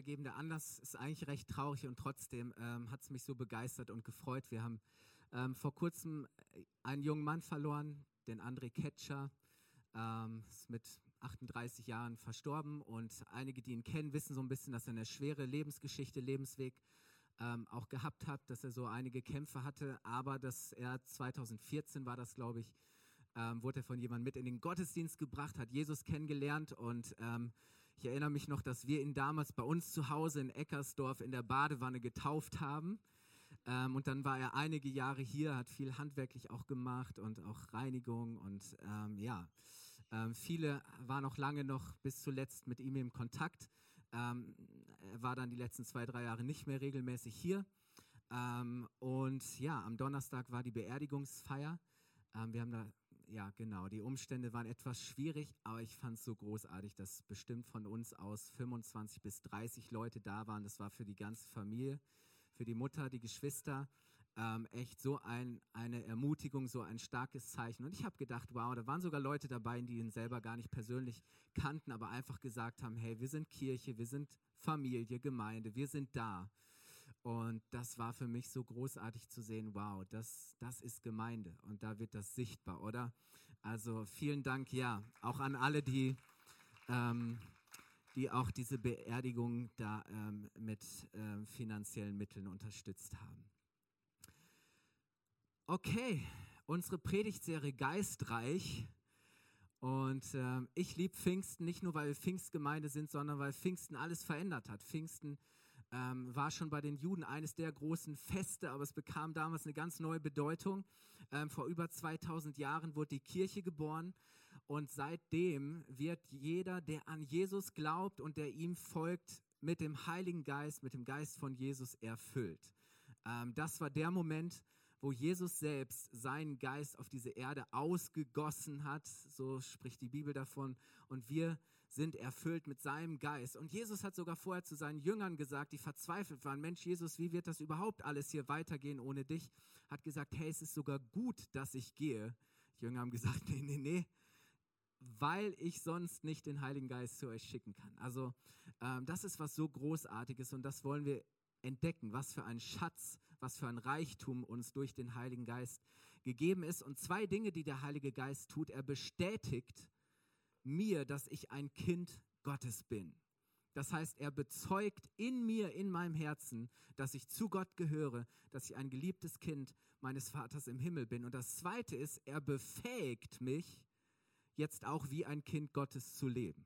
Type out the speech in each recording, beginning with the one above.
Weitergeben. Der Anlass ist eigentlich recht traurig und trotzdem ähm, hat es mich so begeistert und gefreut. Wir haben ähm, vor kurzem einen jungen Mann verloren, den André Ketscher, ähm, ist mit 38 Jahren verstorben und einige, die ihn kennen, wissen so ein bisschen, dass er eine schwere Lebensgeschichte, Lebensweg ähm, auch gehabt hat, dass er so einige Kämpfe hatte, aber dass er 2014 war das, glaube ich, ähm, wurde er von jemandem mit in den Gottesdienst gebracht, hat Jesus kennengelernt und ähm, ich erinnere mich noch, dass wir ihn damals bei uns zu Hause in Eckersdorf in der Badewanne getauft haben. Ähm, und dann war er einige Jahre hier, hat viel handwerklich auch gemacht und auch Reinigung. Und ähm, ja, ähm, viele waren auch lange noch bis zuletzt mit ihm im Kontakt. Ähm, er war dann die letzten zwei, drei Jahre nicht mehr regelmäßig hier. Ähm, und ja, am Donnerstag war die Beerdigungsfeier. Ähm, wir haben da ja, genau. Die Umstände waren etwas schwierig, aber ich fand es so großartig, dass bestimmt von uns aus 25 bis 30 Leute da waren. Das war für die ganze Familie, für die Mutter, die Geschwister. Ähm, echt so ein, eine Ermutigung, so ein starkes Zeichen. Und ich habe gedacht, wow, da waren sogar Leute dabei, die ihn selber gar nicht persönlich kannten, aber einfach gesagt haben, hey, wir sind Kirche, wir sind Familie, Gemeinde, wir sind da. Und das war für mich so großartig zu sehen, wow, das, das ist Gemeinde und da wird das sichtbar, oder? Also vielen Dank, ja, auch an alle, die, ähm, die auch diese Beerdigung da ähm, mit ähm, finanziellen Mitteln unterstützt haben. Okay, unsere Predigtserie Geistreich. Und ähm, ich liebe Pfingsten nicht nur, weil wir Pfingstgemeinde sind, sondern weil Pfingsten alles verändert hat. Pfingsten ähm, war schon bei den Juden eines der großen Feste, aber es bekam damals eine ganz neue Bedeutung. Ähm, vor über 2000 Jahren wurde die Kirche geboren und seitdem wird jeder, der an Jesus glaubt und der ihm folgt, mit dem Heiligen Geist, mit dem Geist von Jesus erfüllt. Ähm, das war der Moment, wo Jesus selbst seinen Geist auf diese Erde ausgegossen hat, so spricht die Bibel davon, und wir sind erfüllt mit seinem Geist. Und Jesus hat sogar vorher zu seinen Jüngern gesagt, die verzweifelt waren, Mensch Jesus, wie wird das überhaupt alles hier weitergehen ohne dich? Hat gesagt, hey, es ist sogar gut, dass ich gehe. Die Jünger haben gesagt, nee, nee, nee, weil ich sonst nicht den Heiligen Geist zu euch schicken kann. Also ähm, das ist was so Großartiges und das wollen wir entdecken, was für ein Schatz, was für ein Reichtum uns durch den Heiligen Geist gegeben ist. Und zwei Dinge, die der Heilige Geist tut, er bestätigt, mir, dass ich ein Kind Gottes bin. Das heißt, er bezeugt in mir, in meinem Herzen, dass ich zu Gott gehöre, dass ich ein geliebtes Kind meines Vaters im Himmel bin. Und das Zweite ist, er befähigt mich, jetzt auch wie ein Kind Gottes zu leben.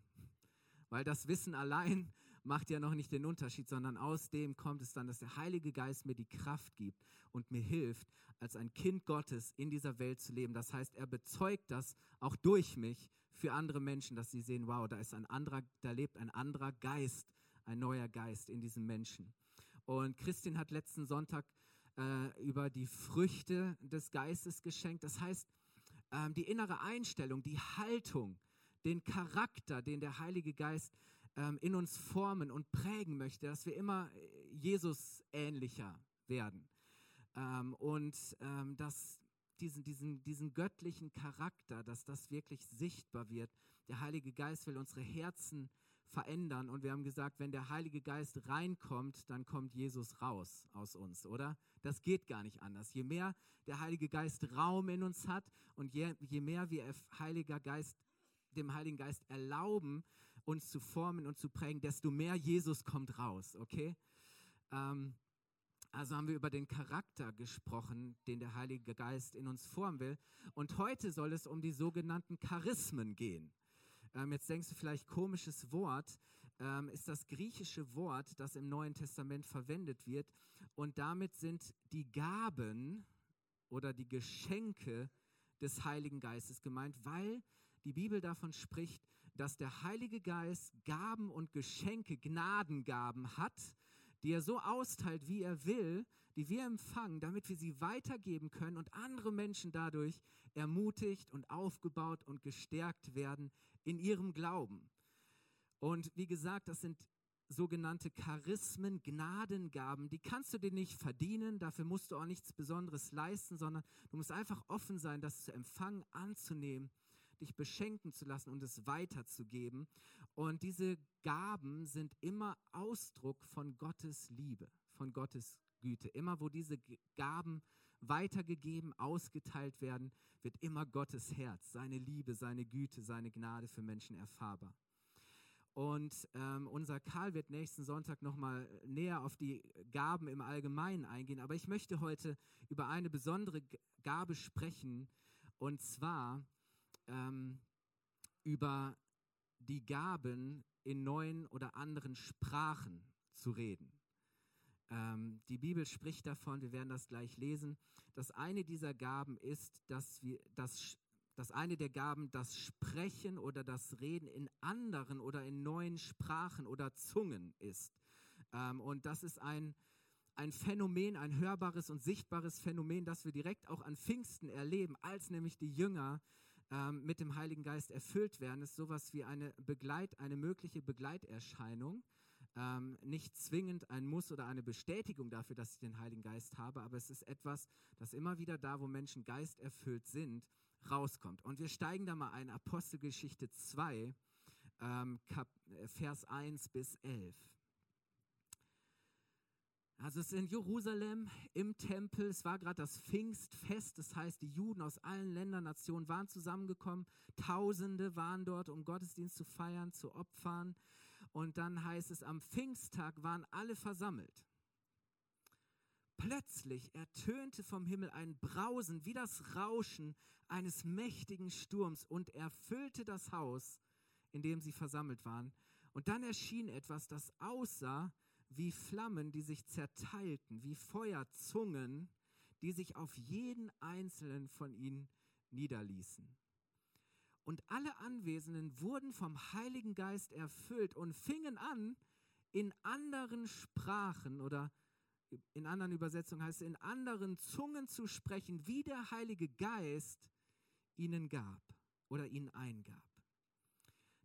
Weil das Wissen allein macht ja noch nicht den Unterschied, sondern aus dem kommt es dann, dass der Heilige Geist mir die Kraft gibt und mir hilft, als ein Kind Gottes in dieser Welt zu leben. Das heißt, er bezeugt das auch durch mich für andere Menschen, dass sie sehen, wow, da ist ein anderer, da lebt ein anderer Geist, ein neuer Geist in diesem Menschen. Und Christin hat letzten Sonntag äh, über die Früchte des Geistes geschenkt. Das heißt, ähm, die innere Einstellung, die Haltung, den Charakter, den der Heilige Geist ähm, in uns formen und prägen möchte, dass wir immer äh, Jesus ähnlicher werden. Ähm, und ähm, dass diesen, diesen, diesen göttlichen Charakter, dass das wirklich sichtbar wird. Der Heilige Geist will unsere Herzen verändern und wir haben gesagt, wenn der Heilige Geist reinkommt, dann kommt Jesus raus aus uns, oder? Das geht gar nicht anders. Je mehr der Heilige Geist Raum in uns hat und je, je mehr wir Heiliger Geist, dem Heiligen Geist erlauben, uns zu formen und zu prägen, desto mehr Jesus kommt raus, okay? Ähm, also haben wir über den Charakter gesprochen, den der Heilige Geist in uns formen will. Und heute soll es um die sogenannten Charismen gehen. Ähm, jetzt denkst du vielleicht, komisches Wort, ähm, ist das griechische Wort, das im Neuen Testament verwendet wird. Und damit sind die Gaben oder die Geschenke des Heiligen Geistes gemeint, weil die Bibel davon spricht, dass der Heilige Geist Gaben und Geschenke, Gnadengaben hat, die er so austeilt, wie er will, die wir empfangen, damit wir sie weitergeben können und andere Menschen dadurch ermutigt und aufgebaut und gestärkt werden in ihrem Glauben. Und wie gesagt, das sind sogenannte Charismen, Gnadengaben, die kannst du dir nicht verdienen, dafür musst du auch nichts Besonderes leisten, sondern du musst einfach offen sein, das zu empfangen, anzunehmen dich beschenken zu lassen und es weiterzugeben. Und diese Gaben sind immer Ausdruck von Gottes Liebe, von Gottes Güte. Immer wo diese Gaben weitergegeben, ausgeteilt werden, wird immer Gottes Herz, seine Liebe, seine Güte, seine Gnade für Menschen erfahrbar. Und ähm, unser Karl wird nächsten Sonntag nochmal näher auf die Gaben im Allgemeinen eingehen. Aber ich möchte heute über eine besondere Gabe sprechen. Und zwar ähm, über die Gaben in neuen oder anderen Sprachen zu reden. Ähm, die Bibel spricht davon, wir werden das gleich lesen, dass eine dieser Gaben ist, dass wir das dass eine der Gaben das Sprechen oder das Reden in anderen oder in neuen Sprachen oder Zungen ist. Ähm, und das ist ein, ein Phänomen, ein hörbares und sichtbares Phänomen, das wir direkt auch an Pfingsten erleben, als nämlich die Jünger ähm, mit dem Heiligen Geist erfüllt werden, ist sowas wie eine Begleit, eine mögliche Begleiterscheinung. Ähm, nicht zwingend ein Muss oder eine Bestätigung dafür, dass ich den Heiligen Geist habe, aber es ist etwas, das immer wieder da, wo Menschen geisterfüllt sind, rauskommt. Und wir steigen da mal ein, Apostelgeschichte 2, ähm, äh, Vers 1 bis 11. Also es ist in Jerusalem im Tempel, es war gerade das Pfingstfest, das heißt, die Juden aus allen Ländern, Nationen waren zusammengekommen, Tausende waren dort, um Gottesdienst zu feiern, zu opfern. Und dann heißt es, am Pfingsttag waren alle versammelt. Plötzlich ertönte vom Himmel ein Brausen wie das Rauschen eines mächtigen Sturms und erfüllte das Haus, in dem sie versammelt waren. Und dann erschien etwas, das aussah wie Flammen, die sich zerteilten, wie Feuerzungen, die sich auf jeden einzelnen von ihnen niederließen. Und alle Anwesenden wurden vom Heiligen Geist erfüllt und fingen an, in anderen Sprachen oder in anderen Übersetzungen heißt es, in anderen Zungen zu sprechen, wie der Heilige Geist ihnen gab oder ihnen eingab.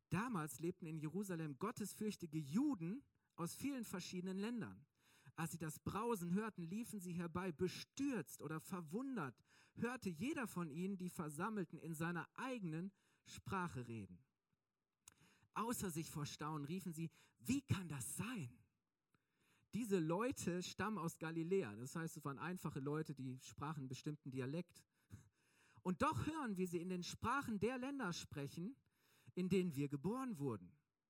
Damals lebten in Jerusalem gottesfürchtige Juden, aus vielen verschiedenen Ländern. Als sie das Brausen hörten, liefen sie herbei, bestürzt oder verwundert, hörte jeder von ihnen die Versammelten in seiner eigenen Sprache reden. Außer sich vor Staunen riefen sie, wie kann das sein? Diese Leute stammen aus Galiläa, das heißt, es waren einfache Leute, die sprachen einen bestimmten Dialekt. Und doch hören wir sie in den Sprachen der Länder sprechen, in denen wir geboren wurden.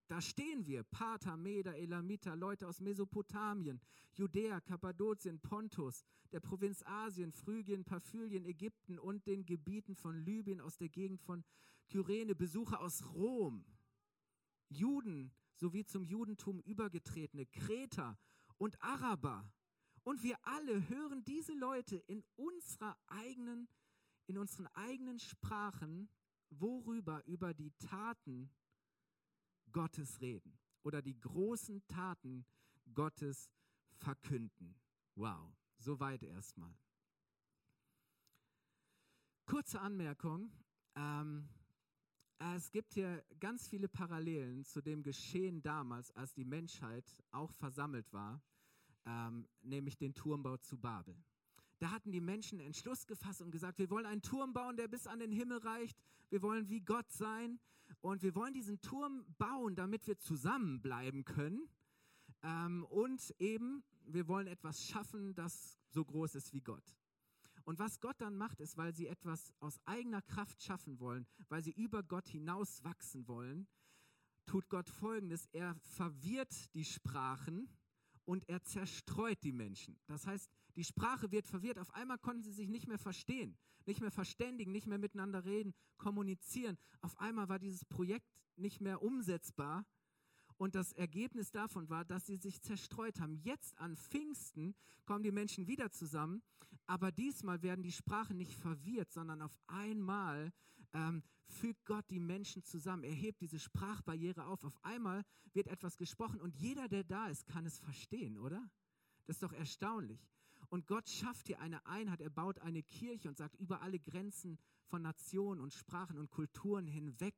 Da stehen wir, Pater, Meder, Elamiter, Leute aus Mesopotamien, Judäa, Kappadokien, Pontus, der Provinz Asien, Phrygien, Paphlien, Ägypten und den Gebieten von Libyen aus der Gegend von Kyrene, Besucher aus Rom, Juden sowie zum Judentum übergetretene, Kreter und Araber. Und wir alle hören diese Leute in unserer eigenen, in unseren eigenen Sprachen, worüber über die Taten Gottes reden oder die großen Taten Gottes verkünden. Wow, soweit erstmal. Kurze Anmerkung. Ähm, es gibt hier ganz viele Parallelen zu dem Geschehen damals, als die Menschheit auch versammelt war, ähm, nämlich den Turmbau zu Babel. Da hatten die Menschen Entschluss gefasst und gesagt, wir wollen einen Turm bauen, der bis an den Himmel reicht. Wir wollen wie Gott sein. Und wir wollen diesen Turm bauen, damit wir zusammenbleiben können. Ähm, und eben, wir wollen etwas schaffen, das so groß ist wie Gott. Und was Gott dann macht, ist, weil sie etwas aus eigener Kraft schaffen wollen, weil sie über Gott hinaus wachsen wollen, tut Gott Folgendes. Er verwirrt die Sprachen und er zerstreut die Menschen. Das heißt, die Sprache wird verwirrt. Auf einmal konnten sie sich nicht mehr verstehen, nicht mehr verständigen, nicht mehr miteinander reden, kommunizieren. Auf einmal war dieses Projekt nicht mehr umsetzbar. Und das Ergebnis davon war, dass sie sich zerstreut haben. Jetzt an Pfingsten kommen die Menschen wieder zusammen, aber diesmal werden die Sprachen nicht verwirrt, sondern auf einmal ähm, fügt Gott die Menschen zusammen. Er hebt diese Sprachbarriere auf. Auf einmal wird etwas gesprochen und jeder, der da ist, kann es verstehen, oder? Das ist doch erstaunlich. Und Gott schafft hier eine Einheit. Er baut eine Kirche und sagt, über alle Grenzen von Nationen und Sprachen und Kulturen hinweg.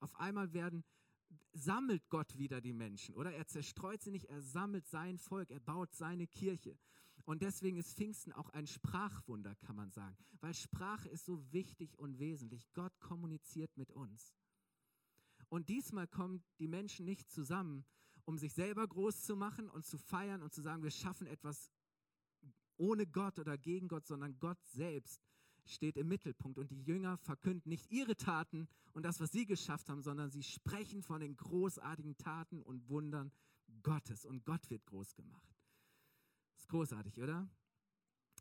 Auf einmal werden, sammelt Gott wieder die Menschen, oder? Er zerstreut sie nicht, er sammelt sein Volk, er baut seine Kirche. Und deswegen ist Pfingsten auch ein Sprachwunder, kann man sagen, weil Sprache ist so wichtig und wesentlich. Gott kommuniziert mit uns. Und diesmal kommen die Menschen nicht zusammen, um sich selber groß zu machen und zu feiern und zu sagen, wir schaffen etwas ohne Gott oder gegen Gott, sondern Gott selbst steht im Mittelpunkt. Und die Jünger verkünden nicht ihre Taten und das, was sie geschafft haben, sondern sie sprechen von den großartigen Taten und Wundern Gottes. Und Gott wird groß gemacht. Ist großartig, oder?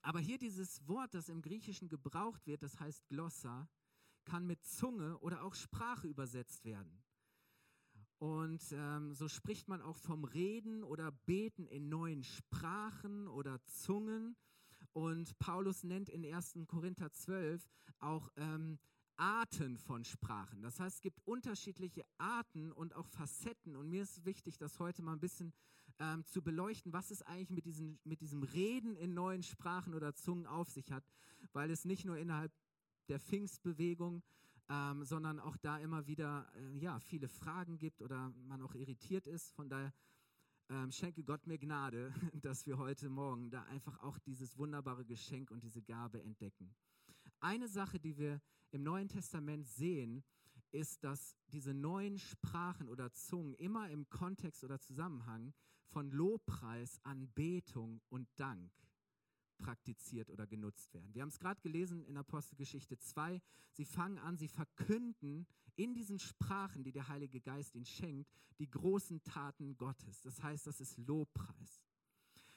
Aber hier dieses Wort, das im Griechischen gebraucht wird, das heißt Glossa, kann mit Zunge oder auch Sprache übersetzt werden. Und ähm, so spricht man auch vom Reden oder Beten in neuen Sprachen oder Zungen. Und Paulus nennt in 1. Korinther 12 auch ähm, Arten von Sprachen. Das heißt, es gibt unterschiedliche Arten und auch Facetten. Und mir ist wichtig, das heute mal ein bisschen ähm, zu beleuchten, was es eigentlich mit, diesen, mit diesem Reden in neuen Sprachen oder Zungen auf sich hat, weil es nicht nur innerhalb der Pfingstbewegung ähm, sondern auch da immer wieder äh, ja, viele Fragen gibt oder man auch irritiert ist. Von daher ähm, schenke Gott mir Gnade, dass wir heute Morgen da einfach auch dieses wunderbare Geschenk und diese Gabe entdecken. Eine Sache, die wir im Neuen Testament sehen, ist, dass diese neuen Sprachen oder Zungen immer im Kontext oder Zusammenhang von Lobpreis, Anbetung und Dank praktiziert oder genutzt werden. Wir haben es gerade gelesen in Apostelgeschichte 2. Sie fangen an, sie verkünden in diesen Sprachen, die der Heilige Geist ihnen schenkt, die großen Taten Gottes. Das heißt, das ist Lobpreis.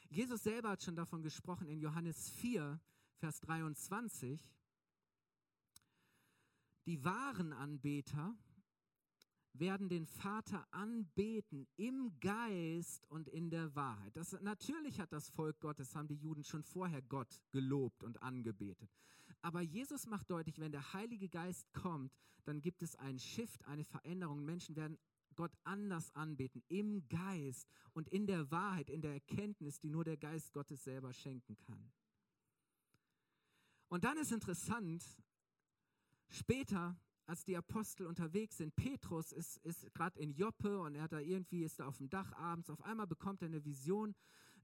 Jesus selber hat schon davon gesprochen in Johannes 4, Vers 23. Die wahren Anbeter werden den Vater anbeten im Geist und in der Wahrheit. Das, natürlich hat das Volk Gottes, haben die Juden schon vorher Gott gelobt und angebetet. Aber Jesus macht deutlich, wenn der Heilige Geist kommt, dann gibt es einen Shift, eine Veränderung. Menschen werden Gott anders anbeten, im Geist und in der Wahrheit, in der Erkenntnis, die nur der Geist Gottes selber schenken kann. Und dann ist interessant, später als die Apostel unterwegs sind. Petrus ist, ist gerade in Joppe und er hat da irgendwie, ist da auf dem Dach abends. Auf einmal bekommt er eine Vision.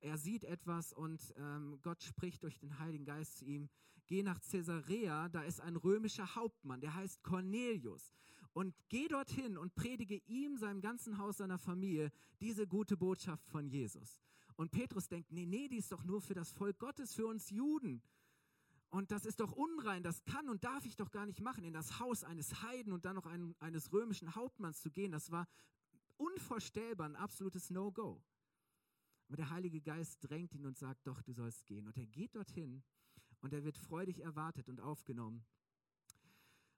Er sieht etwas und ähm, Gott spricht durch den Heiligen Geist zu ihm. Geh nach Caesarea, da ist ein römischer Hauptmann, der heißt Cornelius. Und geh dorthin und predige ihm, seinem ganzen Haus, seiner Familie diese gute Botschaft von Jesus. Und Petrus denkt, nee, nee, die ist doch nur für das Volk Gottes, für uns Juden. Und das ist doch unrein, das kann und darf ich doch gar nicht machen, in das Haus eines Heiden und dann noch ein, eines römischen Hauptmanns zu gehen. Das war unvorstellbar, ein absolutes No-Go. Aber der Heilige Geist drängt ihn und sagt, doch, du sollst gehen. Und er geht dorthin und er wird freudig erwartet und aufgenommen.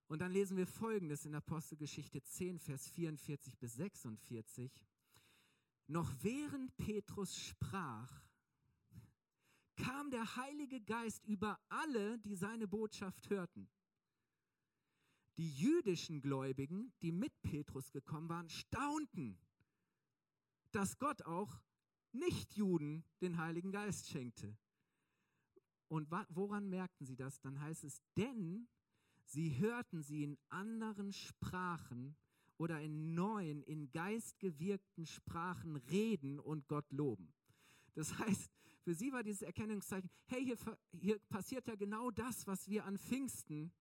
Und dann lesen wir Folgendes in Apostelgeschichte 10, Vers 44 bis 46. Noch während Petrus sprach, kam der Heilige Geist über alle, die seine Botschaft hörten. Die jüdischen Gläubigen, die mit Petrus gekommen waren, staunten, dass Gott auch Nichtjuden den Heiligen Geist schenkte. Und woran merkten sie das? Dann heißt es, denn sie hörten sie in anderen Sprachen oder in neuen, in geistgewirkten Sprachen reden und Gott loben. Das heißt, für sie war dieses Erkennungszeichen, hey, hier, hier passiert ja genau das, was wir an Pfingsten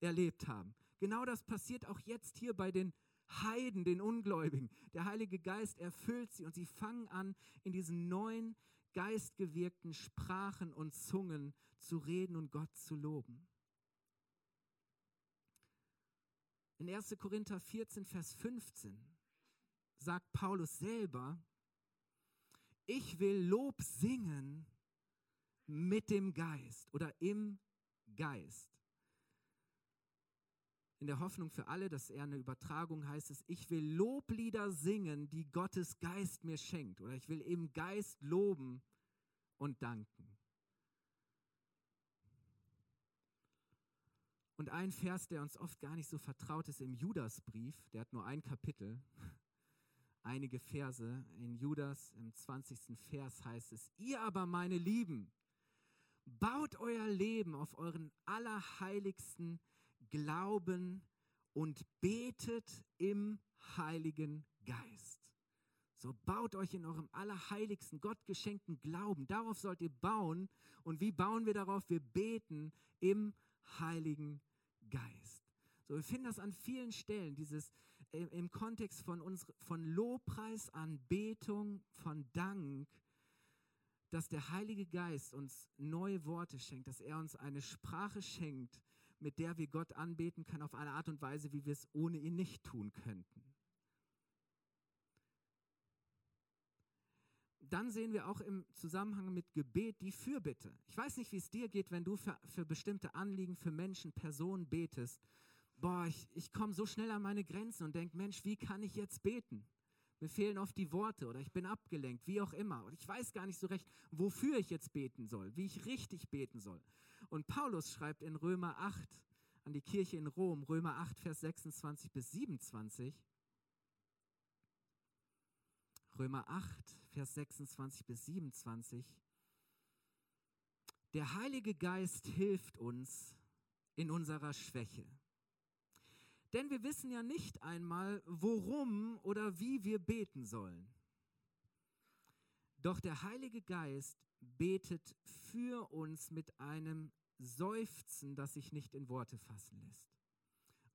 erlebt haben. Genau das passiert auch jetzt hier bei den Heiden, den Ungläubigen. Der Heilige Geist erfüllt sie und sie fangen an, in diesen neuen geistgewirkten Sprachen und Zungen zu reden und Gott zu loben. In 1. Korinther 14, Vers 15 sagt Paulus selber, ich will Lob singen mit dem Geist oder im Geist. In der Hoffnung für alle, dass er eine Übertragung heißt es, ich will Loblieder singen, die Gottes Geist mir schenkt. Oder ich will im Geist loben und danken. Und ein Vers, der uns oft gar nicht so vertraut ist im Judasbrief, der hat nur ein Kapitel, einige Verse. In Judas im 20. Vers heißt es, ihr aber meine Lieben, baut euer Leben auf euren allerheiligsten Glauben und betet im Heiligen Geist. So baut euch in eurem allerheiligsten, Gott geschenkten Glauben. Darauf sollt ihr bauen. Und wie bauen wir darauf? Wir beten im Heiligen Geist. So, wir finden das an vielen Stellen, dieses äh, im Kontext von, uns, von Lobpreis, Anbetung, von Dank, dass der Heilige Geist uns neue Worte schenkt, dass er uns eine Sprache schenkt, mit der wir Gott anbeten können auf eine Art und Weise, wie wir es ohne ihn nicht tun könnten. Dann sehen wir auch im Zusammenhang mit Gebet die Fürbitte. Ich weiß nicht, wie es dir geht, wenn du für, für bestimmte Anliegen, für Menschen, Personen betest. Boah, ich, ich komme so schnell an meine Grenzen und denke, Mensch, wie kann ich jetzt beten? Mir fehlen oft die Worte oder ich bin abgelenkt, wie auch immer. Und ich weiß gar nicht so recht, wofür ich jetzt beten soll, wie ich richtig beten soll. Und Paulus schreibt in Römer 8 an die Kirche in Rom, Römer 8, Vers 26 bis 27, Römer 8, Vers 26 bis 27. Der Heilige Geist hilft uns in unserer Schwäche. Denn wir wissen ja nicht einmal, worum oder wie wir beten sollen. Doch der Heilige Geist betet für uns mit einem Seufzen, das sich nicht in Worte fassen lässt.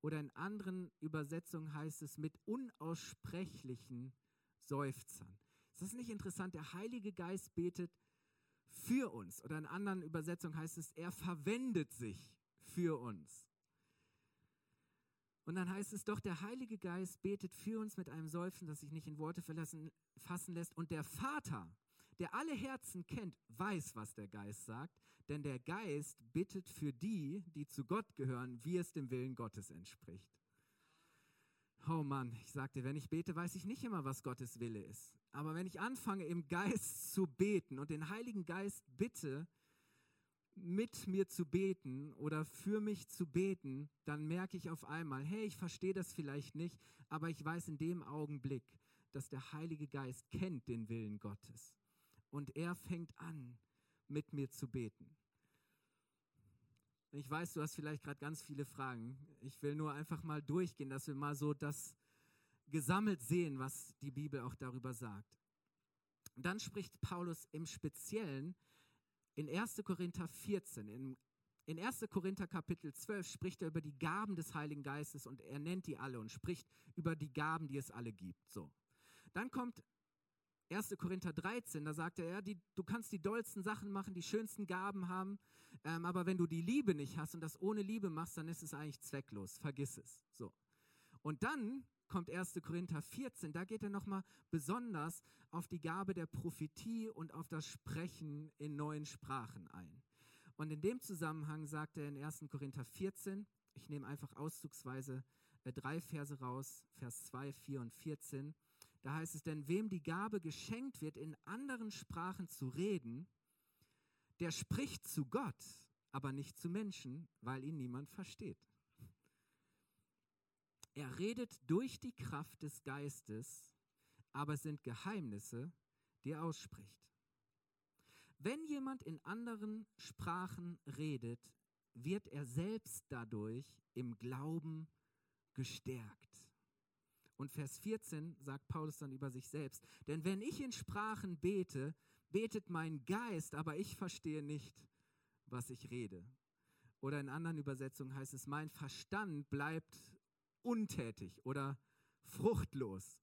Oder in anderen Übersetzungen heißt es mit unaussprechlichen Seufzern. Ist das nicht interessant? Der Heilige Geist betet für uns. Oder in anderen Übersetzungen heißt es, er verwendet sich für uns. Und dann heißt es doch, der Heilige Geist betet für uns mit einem Seufzen, das sich nicht in Worte verlassen, fassen lässt. Und der Vater, der alle Herzen kennt, weiß, was der Geist sagt. Denn der Geist bittet für die, die zu Gott gehören, wie es dem Willen Gottes entspricht. Oh Mann, ich sagte, wenn ich bete, weiß ich nicht immer, was Gottes Wille ist. Aber wenn ich anfange, im Geist zu beten und den Heiligen Geist bitte, mit mir zu beten oder für mich zu beten, dann merke ich auf einmal, hey, ich verstehe das vielleicht nicht, aber ich weiß in dem Augenblick, dass der Heilige Geist kennt den Willen Gottes. Und er fängt an, mit mir zu beten. Ich weiß, du hast vielleicht gerade ganz viele Fragen. Ich will nur einfach mal durchgehen, dass wir mal so das gesammelt sehen, was die Bibel auch darüber sagt. Und dann spricht Paulus im Speziellen in 1. Korinther 14, in, in 1. Korinther Kapitel 12 spricht er über die Gaben des Heiligen Geistes und er nennt die alle und spricht über die Gaben, die es alle gibt. So. Dann kommt 1. Korinther 13, da sagt er, ja, die, du kannst die dollsten Sachen machen, die schönsten Gaben haben, ähm, aber wenn du die Liebe nicht hast und das ohne Liebe machst, dann ist es eigentlich zwecklos. Vergiss es. So. Und dann kommt 1. Korinther 14, da geht er nochmal besonders auf die Gabe der Prophetie und auf das Sprechen in neuen Sprachen ein. Und in dem Zusammenhang sagt er in 1. Korinther 14, ich nehme einfach auszugsweise äh, drei Verse raus, Vers 2, 4 und 14, da heißt es, denn wem die Gabe geschenkt wird, in anderen Sprachen zu reden, der spricht zu Gott, aber nicht zu Menschen, weil ihn niemand versteht. Er redet durch die Kraft des Geistes, aber es sind Geheimnisse, die er ausspricht. Wenn jemand in anderen Sprachen redet, wird er selbst dadurch im Glauben gestärkt. Und Vers 14 sagt Paulus dann über sich selbst, denn wenn ich in Sprachen bete, betet mein Geist, aber ich verstehe nicht, was ich rede. Oder in anderen Übersetzungen heißt es, mein Verstand bleibt untätig oder fruchtlos.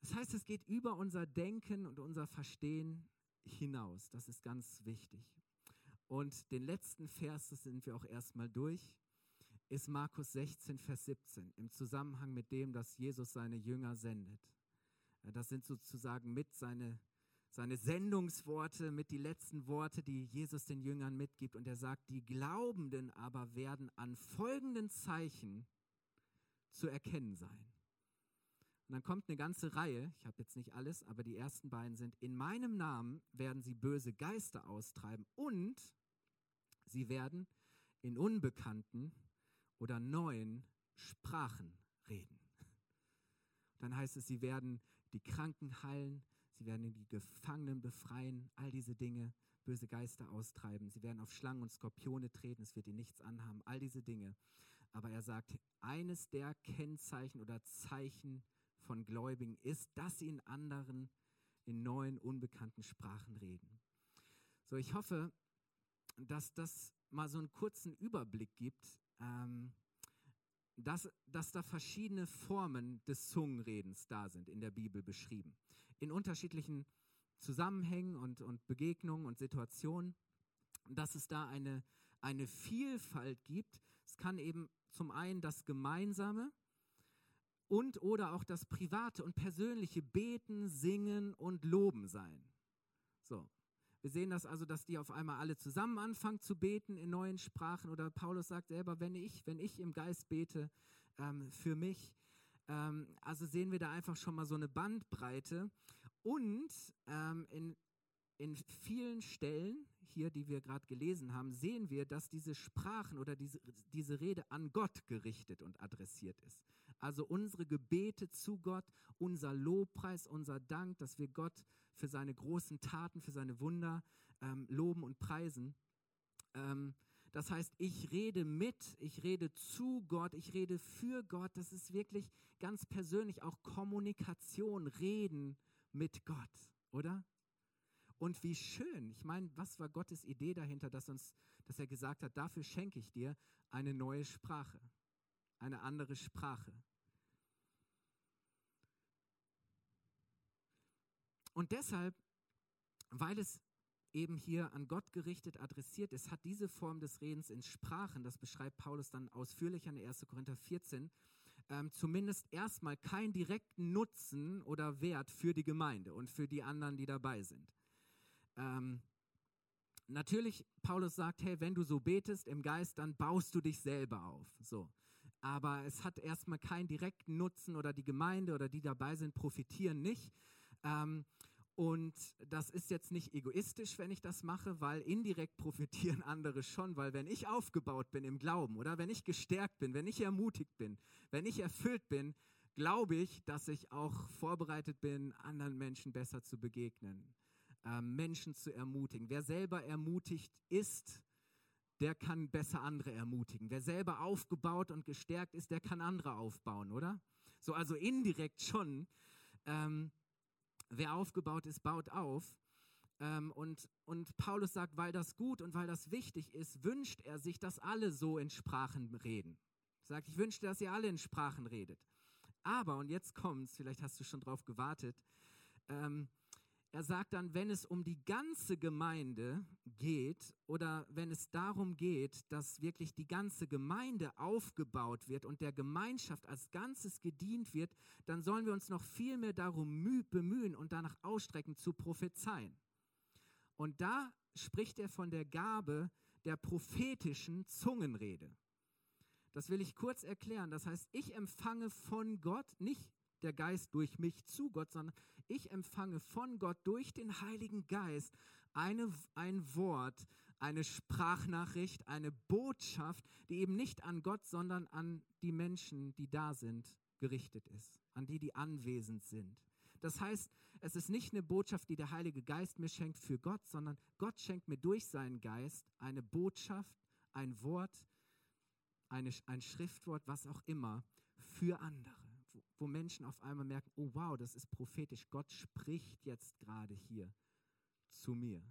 Das heißt, es geht über unser Denken und unser Verstehen hinaus. Das ist ganz wichtig. Und den letzten Vers, das sind wir auch erstmal durch ist Markus 16, Vers 17 im Zusammenhang mit dem, dass Jesus seine Jünger sendet. Das sind sozusagen mit seine, seine Sendungsworte, mit die letzten Worte, die Jesus den Jüngern mitgibt. Und er sagt, die Glaubenden aber werden an folgenden Zeichen zu erkennen sein. Und dann kommt eine ganze Reihe, ich habe jetzt nicht alles, aber die ersten beiden sind, in meinem Namen werden sie böse Geister austreiben und sie werden in unbekannten oder neuen Sprachen reden. Dann heißt es, sie werden die Kranken heilen, sie werden die Gefangenen befreien, all diese Dinge, böse Geister austreiben, sie werden auf Schlangen und Skorpione treten, es wird ihnen nichts anhaben, all diese Dinge. Aber er sagt, eines der Kennzeichen oder Zeichen von Gläubigen ist, dass sie in anderen, in neuen, unbekannten Sprachen reden. So, ich hoffe, dass das mal so einen kurzen Überblick gibt, ähm, dass, dass da verschiedene Formen des Zungenredens da sind, in der Bibel beschrieben. In unterschiedlichen Zusammenhängen und, und Begegnungen und Situationen, dass es da eine, eine Vielfalt gibt. Es kann eben zum einen das Gemeinsame und oder auch das private und persönliche Beten, Singen und Loben sein. So. Wir sehen das also, dass die auf einmal alle zusammen anfangen zu beten in neuen Sprachen. Oder Paulus sagt selber, wenn ich, wenn ich im Geist bete ähm, für mich. Ähm, also sehen wir da einfach schon mal so eine Bandbreite. Und ähm, in, in vielen Stellen, hier, die wir gerade gelesen haben, sehen wir, dass diese Sprachen oder diese, diese Rede an Gott gerichtet und adressiert ist. Also unsere Gebete zu Gott, unser Lobpreis, unser Dank, dass wir Gott für seine großen Taten, für seine Wunder ähm, loben und preisen. Ähm, das heißt, ich rede mit, ich rede zu Gott, ich rede für Gott. Das ist wirklich ganz persönlich auch Kommunikation, Reden mit Gott, oder? Und wie schön, ich meine, was war Gottes Idee dahinter, dass, uns, dass er gesagt hat, dafür schenke ich dir eine neue Sprache, eine andere Sprache. Und deshalb, weil es eben hier an Gott gerichtet adressiert ist, hat diese Form des Redens in Sprachen, das beschreibt Paulus dann ausführlicher in 1. Korinther 14, ähm, zumindest erstmal keinen direkten Nutzen oder Wert für die Gemeinde und für die anderen, die dabei sind. Ähm, natürlich, Paulus sagt, hey, wenn du so betest im Geist, dann baust du dich selber auf. So. Aber es hat erstmal keinen direkten Nutzen oder die Gemeinde oder die dabei sind, profitieren nicht. Ähm, und das ist jetzt nicht egoistisch, wenn ich das mache, weil indirekt profitieren andere schon, weil wenn ich aufgebaut bin im Glauben oder wenn ich gestärkt bin, wenn ich ermutigt bin, wenn ich erfüllt bin, glaube ich, dass ich auch vorbereitet bin, anderen Menschen besser zu begegnen, äh, Menschen zu ermutigen. Wer selber ermutigt ist, der kann besser andere ermutigen. Wer selber aufgebaut und gestärkt ist, der kann andere aufbauen, oder? So, also indirekt schon. Ähm, wer aufgebaut ist, baut auf. Ähm, und, und Paulus sagt, weil das gut und weil das wichtig ist, wünscht er sich, dass alle so in Sprachen reden. Sagt, ich wünschte, dass ihr alle in Sprachen redet. Aber, und jetzt kommt's, vielleicht hast du schon drauf gewartet, ähm, er sagt dann, wenn es um die ganze Gemeinde geht oder wenn es darum geht, dass wirklich die ganze Gemeinde aufgebaut wird und der Gemeinschaft als Ganzes gedient wird, dann sollen wir uns noch viel mehr darum bemühen und danach ausstrecken zu prophezeien. Und da spricht er von der Gabe der prophetischen Zungenrede. Das will ich kurz erklären. Das heißt, ich empfange von Gott nicht der Geist durch mich zu Gott, sondern ich empfange von Gott durch den Heiligen Geist eine, ein Wort, eine Sprachnachricht, eine Botschaft, die eben nicht an Gott, sondern an die Menschen, die da sind, gerichtet ist, an die, die anwesend sind. Das heißt, es ist nicht eine Botschaft, die der Heilige Geist mir schenkt für Gott, sondern Gott schenkt mir durch seinen Geist eine Botschaft, ein Wort, eine, ein Schriftwort, was auch immer, für andere wo Menschen auf einmal merken, oh wow, das ist prophetisch, Gott spricht jetzt gerade hier zu mir.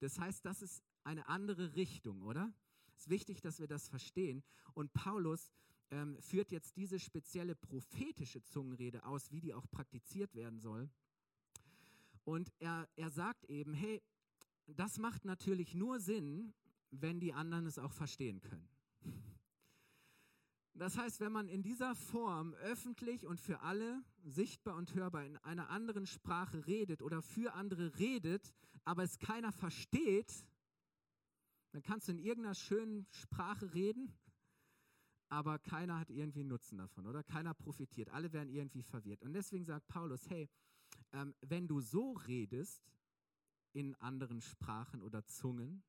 Das heißt, das ist eine andere Richtung, oder? Es ist wichtig, dass wir das verstehen. Und Paulus ähm, führt jetzt diese spezielle prophetische Zungenrede aus, wie die auch praktiziert werden soll. Und er, er sagt eben, hey, das macht natürlich nur Sinn, wenn die anderen es auch verstehen können. Das heißt, wenn man in dieser Form öffentlich und für alle sichtbar und hörbar in einer anderen Sprache redet oder für andere redet, aber es keiner versteht, dann kannst du in irgendeiner schönen Sprache reden, aber keiner hat irgendwie Nutzen davon oder keiner profitiert. Alle werden irgendwie verwirrt. Und deswegen sagt Paulus, hey, ähm, wenn du so redest in anderen Sprachen oder Zungen,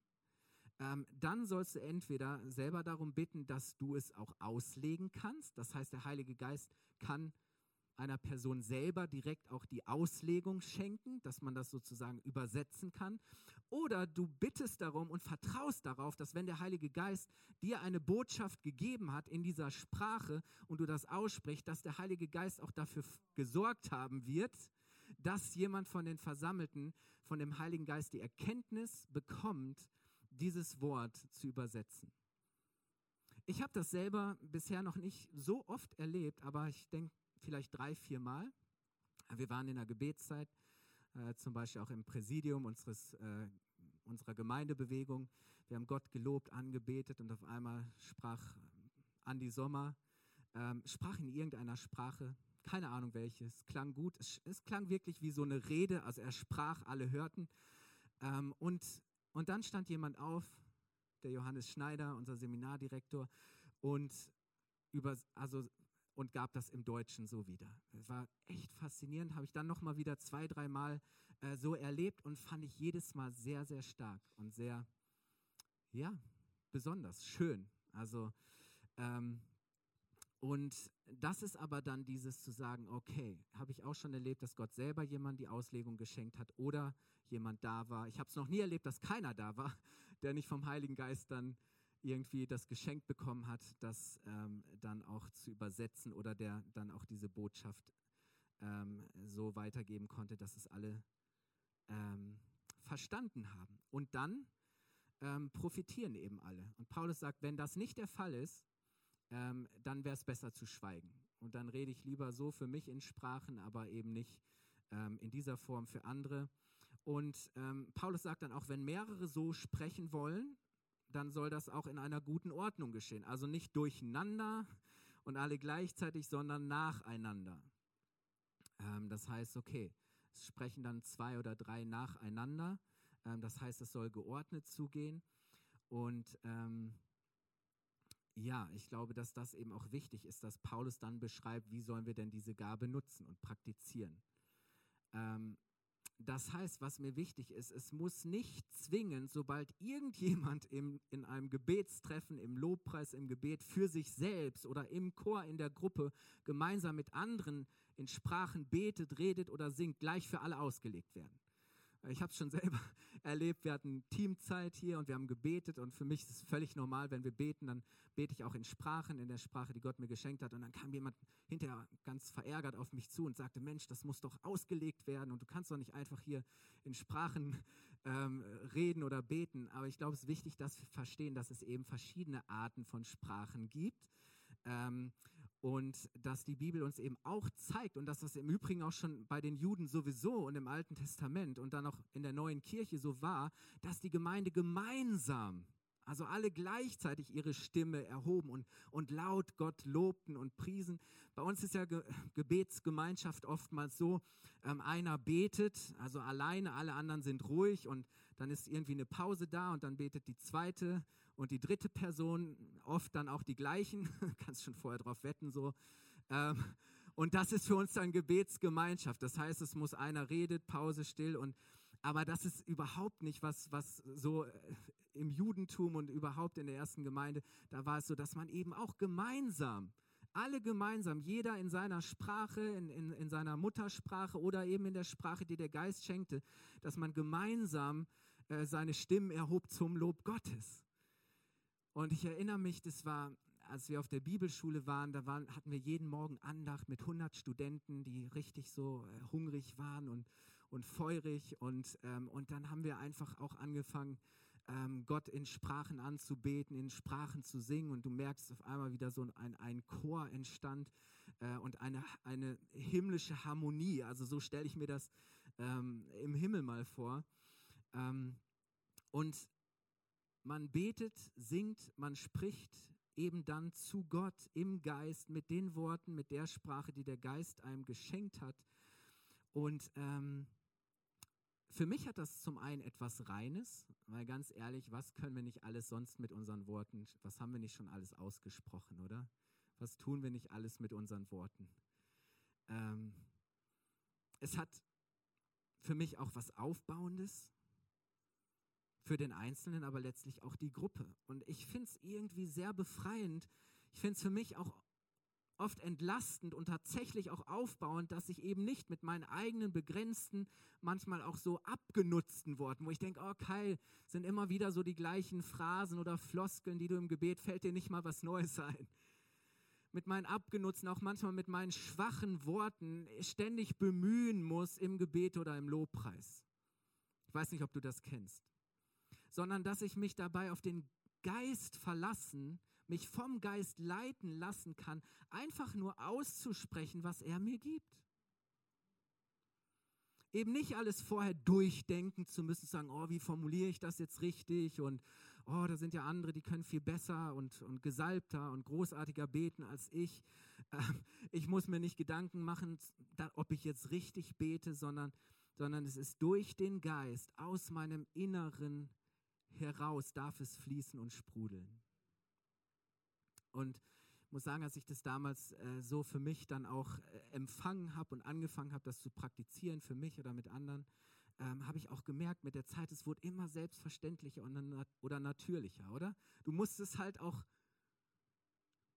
ähm, dann sollst du entweder selber darum bitten, dass du es auch auslegen kannst. Das heißt, der Heilige Geist kann einer Person selber direkt auch die Auslegung schenken, dass man das sozusagen übersetzen kann. Oder du bittest darum und vertraust darauf, dass wenn der Heilige Geist dir eine Botschaft gegeben hat in dieser Sprache und du das aussprichst, dass der Heilige Geist auch dafür gesorgt haben wird, dass jemand von den Versammelten von dem Heiligen Geist die Erkenntnis bekommt, dieses Wort zu übersetzen. Ich habe das selber bisher noch nicht so oft erlebt, aber ich denke, vielleicht drei, vier Mal. Wir waren in der Gebetszeit, äh, zum Beispiel auch im Präsidium unseres, äh, unserer Gemeindebewegung. Wir haben Gott gelobt, angebetet und auf einmal sprach Andi Sommer, ähm, sprach in irgendeiner Sprache, keine Ahnung welches, klang gut. Es, es, klang wirklich wie so eine Rede, also er sprach, alle hörten. Ähm, und, und dann stand jemand auf, der Johannes Schneider, unser Seminardirektor, und über, also und gab das im Deutschen so wieder. Das war echt faszinierend, habe ich dann noch mal wieder zwei, dreimal äh, so erlebt und fand ich jedes Mal sehr, sehr stark und sehr, ja, besonders schön. Also ähm, und das ist aber dann dieses zu sagen, okay, habe ich auch schon erlebt, dass Gott selber jemand die Auslegung geschenkt hat oder jemand da war. Ich habe es noch nie erlebt, dass keiner da war, der nicht vom Heiligen Geist dann irgendwie das Geschenk bekommen hat, das ähm, dann auch zu übersetzen oder der dann auch diese Botschaft ähm, so weitergeben konnte, dass es alle ähm, verstanden haben. Und dann ähm, profitieren eben alle. Und Paulus sagt, wenn das nicht der Fall ist, ähm, dann wäre es besser zu schweigen. Und dann rede ich lieber so für mich in Sprachen, aber eben nicht ähm, in dieser Form für andere. Und Paulus sagt dann auch, wenn mehrere so sprechen wollen, dann soll das auch in einer guten Ordnung geschehen. Also nicht durcheinander und alle gleichzeitig, sondern nacheinander. Ähm, das heißt, okay, es sprechen dann zwei oder drei nacheinander. Ähm, das heißt, es soll geordnet zugehen. Und ähm, ja, ich glaube, dass das eben auch wichtig ist, dass Paulus dann beschreibt, wie sollen wir denn diese Gabe nutzen und praktizieren. Ähm, das heißt, was mir wichtig ist, es muss nicht zwingend, sobald irgendjemand im, in einem Gebetstreffen, im Lobpreis, im Gebet für sich selbst oder im Chor, in der Gruppe gemeinsam mit anderen in Sprachen betet, redet oder singt, gleich für alle ausgelegt werden. Ich habe es schon selber erlebt. Wir hatten Teamzeit hier und wir haben gebetet. Und für mich ist es völlig normal, wenn wir beten, dann bete ich auch in Sprachen, in der Sprache, die Gott mir geschenkt hat. Und dann kam jemand hinterher ganz verärgert auf mich zu und sagte: Mensch, das muss doch ausgelegt werden und du kannst doch nicht einfach hier in Sprachen ähm, reden oder beten. Aber ich glaube, es ist wichtig, dass wir verstehen, dass es eben verschiedene Arten von Sprachen gibt. Ähm, und dass die Bibel uns eben auch zeigt und dass das im Übrigen auch schon bei den Juden sowieso und im Alten Testament und dann auch in der neuen Kirche so war, dass die Gemeinde gemeinsam, also alle gleichzeitig ihre Stimme erhoben und, und laut Gott lobten und priesen. Bei uns ist ja Ge Gebetsgemeinschaft oftmals so, ähm, einer betet, also alleine, alle anderen sind ruhig und dann ist irgendwie eine Pause da und dann betet die zweite und die dritte Person, oft dann auch die gleichen, kannst schon vorher drauf wetten so. Ähm, und das ist für uns dann Gebetsgemeinschaft. Das heißt, es muss einer redet, Pause, still und aber das ist überhaupt nicht was, was so äh, im Judentum und überhaupt in der ersten Gemeinde, da war es so, dass man eben auch gemeinsam, alle gemeinsam, jeder in seiner Sprache, in, in, in seiner Muttersprache oder eben in der Sprache, die der Geist schenkte, dass man gemeinsam äh, seine Stimmen erhob zum Lob Gottes. Und ich erinnere mich, das war, als wir auf der Bibelschule waren, da waren, hatten wir jeden Morgen Andacht mit 100 Studenten, die richtig so äh, hungrig waren und, und feurig. Und, ähm, und dann haben wir einfach auch angefangen, ähm, Gott in Sprachen anzubeten, in Sprachen zu singen. Und du merkst auf einmal wieder so ein, ein Chor entstand äh, und eine, eine himmlische Harmonie. Also so stelle ich mir das ähm, im Himmel mal vor. Ähm, und man betet, singt, man spricht eben dann zu Gott im Geist mit den Worten, mit der Sprache, die der Geist einem geschenkt hat. Und ähm, für mich hat das zum einen etwas Reines, weil ganz ehrlich, was können wir nicht alles sonst mit unseren Worten, was haben wir nicht schon alles ausgesprochen, oder? Was tun wir nicht alles mit unseren Worten? Ähm, es hat für mich auch was Aufbauendes, für den Einzelnen, aber letztlich auch die Gruppe. Und ich finde es irgendwie sehr befreiend. Ich finde es für mich auch oft entlastend und tatsächlich auch aufbauend, dass ich eben nicht mit meinen eigenen begrenzten, manchmal auch so abgenutzten Worten, wo ich denke, oh Kai, sind immer wieder so die gleichen Phrasen oder Floskeln, die du im Gebet, fällt dir nicht mal was Neues ein. Mit meinen abgenutzten, auch manchmal mit meinen schwachen Worten ständig bemühen muss im Gebet oder im Lobpreis. Ich weiß nicht, ob du das kennst. Sondern dass ich mich dabei auf den Geist verlassen mich vom Geist leiten lassen kann, einfach nur auszusprechen, was er mir gibt. Eben nicht alles vorher durchdenken zu müssen, sagen, oh, wie formuliere ich das jetzt richtig und oh, da sind ja andere, die können viel besser und, und gesalbter und großartiger beten als ich. Ähm, ich muss mir nicht Gedanken machen, ob ich jetzt richtig bete, sondern, sondern es ist durch den Geist, aus meinem Inneren heraus darf es fließen und sprudeln. Und ich muss sagen, als ich das damals äh, so für mich dann auch äh, empfangen habe und angefangen habe, das zu praktizieren für mich oder mit anderen, ähm, habe ich auch gemerkt, mit der Zeit, es wurde immer selbstverständlicher und, oder natürlicher, oder? Du musst es halt auch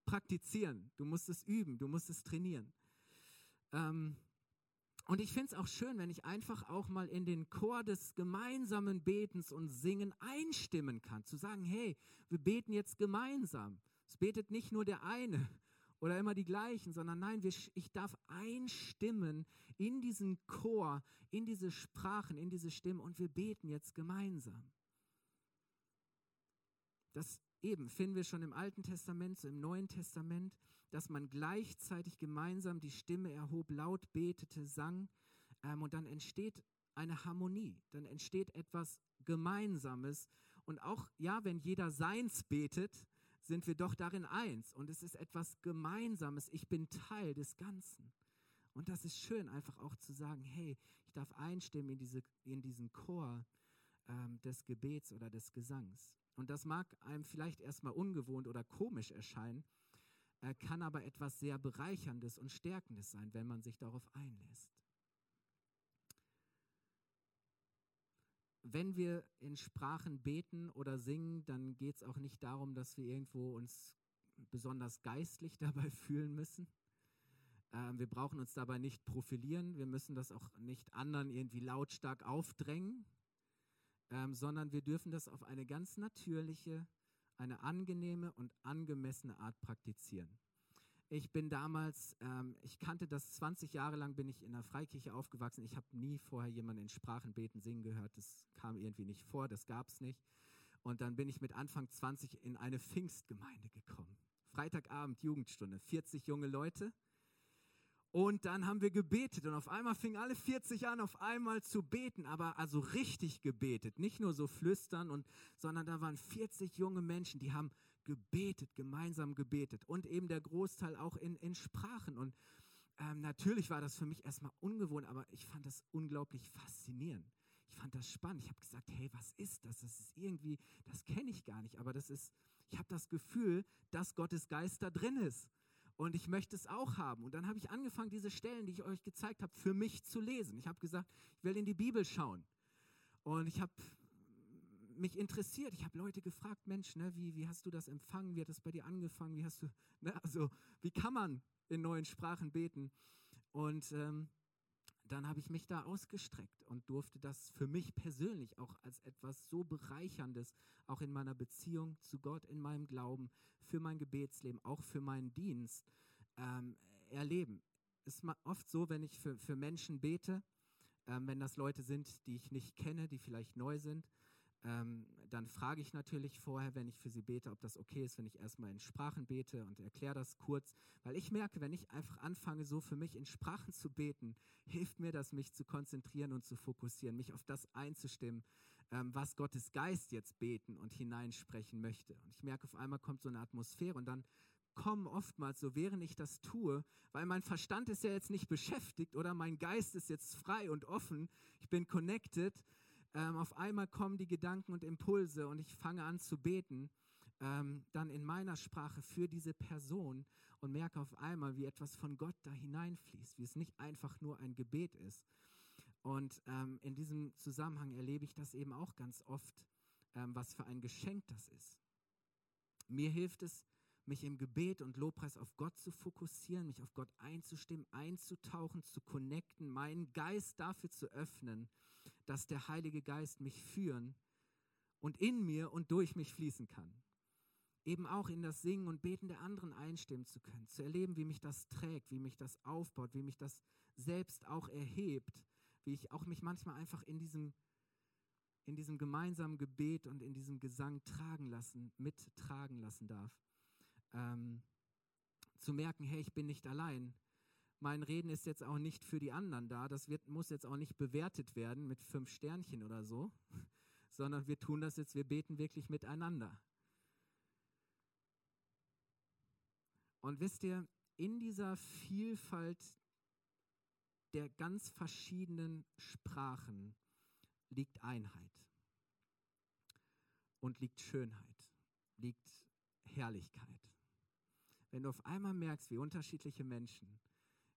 praktizieren, du musst es üben, du musst es trainieren. Ähm, und ich finde es auch schön, wenn ich einfach auch mal in den Chor des gemeinsamen Betens und Singen einstimmen kann, zu sagen, hey, wir beten jetzt gemeinsam. Es betet nicht nur der eine oder immer die gleichen, sondern nein, wir, ich darf einstimmen in diesen Chor, in diese Sprachen, in diese Stimmen und wir beten jetzt gemeinsam. Das eben finden wir schon im Alten Testament, so im Neuen Testament, dass man gleichzeitig gemeinsam die Stimme erhob, laut betete, sang ähm, und dann entsteht eine Harmonie, dann entsteht etwas Gemeinsames und auch, ja, wenn jeder seins betet, sind wir doch darin eins und es ist etwas Gemeinsames. Ich bin Teil des Ganzen. Und das ist schön, einfach auch zu sagen, hey, ich darf einstimmen in, diese, in diesen Chor ähm, des Gebets oder des Gesangs. Und das mag einem vielleicht erstmal ungewohnt oder komisch erscheinen, äh, kann aber etwas sehr Bereicherndes und Stärkendes sein, wenn man sich darauf einlässt. wenn wir in Sprachen beten oder singen, dann geht es auch nicht darum, dass wir irgendwo uns besonders geistlich dabei fühlen müssen. Ähm, wir brauchen uns dabei nicht profilieren. Wir müssen das auch nicht anderen irgendwie lautstark aufdrängen, ähm, sondern wir dürfen das auf eine ganz natürliche, eine angenehme und angemessene Art praktizieren. Ich bin damals, ähm, ich kannte das 20 Jahre lang, bin ich in der Freikirche aufgewachsen. Ich habe nie vorher jemanden in Sprachen beten, singen gehört. Das kam irgendwie nicht vor, das gab es nicht. Und dann bin ich mit Anfang 20 in eine Pfingstgemeinde gekommen. Freitagabend, Jugendstunde, 40 junge Leute. Und dann haben wir gebetet und auf einmal fingen alle 40 an, auf einmal zu beten, aber also richtig gebetet, nicht nur so flüstern und, sondern da waren 40 junge Menschen, die haben gebetet, gemeinsam gebetet und eben der Großteil auch in, in Sprachen. Und ähm, natürlich war das für mich erstmal ungewohnt, aber ich fand das unglaublich faszinierend. Ich fand das spannend. Ich habe gesagt, hey, was ist das? Das ist irgendwie, das kenne ich gar nicht, aber das ist, ich habe das Gefühl, dass Gottes Geist da drin ist. Und ich möchte es auch haben. Und dann habe ich angefangen, diese Stellen, die ich euch gezeigt habe, für mich zu lesen. Ich habe gesagt, ich will in die Bibel schauen. Und ich habe mich interessiert. Ich habe Leute gefragt, Mensch, ne, wie, wie hast du das empfangen? Wie hat das bei dir angefangen? Wie hast du, ne, also wie kann man in neuen Sprachen beten? Und ähm, dann habe ich mich da ausgestreckt und durfte das für mich persönlich auch als etwas so bereicherndes, auch in meiner Beziehung zu Gott, in meinem Glauben, für mein Gebetsleben, auch für meinen Dienst ähm, erleben. Es ist oft so, wenn ich für, für Menschen bete, ähm, wenn das Leute sind, die ich nicht kenne, die vielleicht neu sind, ähm, dann frage ich natürlich vorher, wenn ich für sie bete, ob das okay ist, wenn ich erstmal in Sprachen bete und erkläre das kurz, weil ich merke, wenn ich einfach anfange, so für mich in Sprachen zu beten, hilft mir das, mich zu konzentrieren und zu fokussieren, mich auf das einzustimmen, ähm, was Gottes Geist jetzt beten und hineinsprechen möchte. Und ich merke, auf einmal kommt so eine Atmosphäre und dann kommen oftmals so, während ich das tue, weil mein Verstand ist ja jetzt nicht beschäftigt oder mein Geist ist jetzt frei und offen, ich bin connected, ähm, auf einmal kommen die Gedanken und Impulse und ich fange an zu beten, ähm, dann in meiner Sprache für diese Person und merke auf einmal, wie etwas von Gott da hineinfließt, wie es nicht einfach nur ein Gebet ist. Und ähm, in diesem Zusammenhang erlebe ich das eben auch ganz oft, ähm, was für ein Geschenk das ist. Mir hilft es, mich im Gebet und Lobpreis auf Gott zu fokussieren, mich auf Gott einzustimmen, einzutauchen, zu connecten, meinen Geist dafür zu öffnen, dass der Heilige Geist mich führen und in mir und durch mich fließen kann. Eben auch in das Singen und Beten der anderen einstimmen zu können, zu erleben, wie mich das trägt, wie mich das aufbaut, wie mich das selbst auch erhebt, wie ich auch mich manchmal einfach in diesem in diesem gemeinsamen Gebet und in diesem Gesang tragen lassen, mittragen lassen darf. Ähm, zu merken, hey, ich bin nicht allein. Mein Reden ist jetzt auch nicht für die anderen da. Das wird, muss jetzt auch nicht bewertet werden mit fünf Sternchen oder so, sondern wir tun das jetzt, wir beten wirklich miteinander. Und wisst ihr, in dieser Vielfalt der ganz verschiedenen Sprachen liegt Einheit und liegt Schönheit, liegt Herrlichkeit. Wenn du auf einmal merkst, wie unterschiedliche Menschen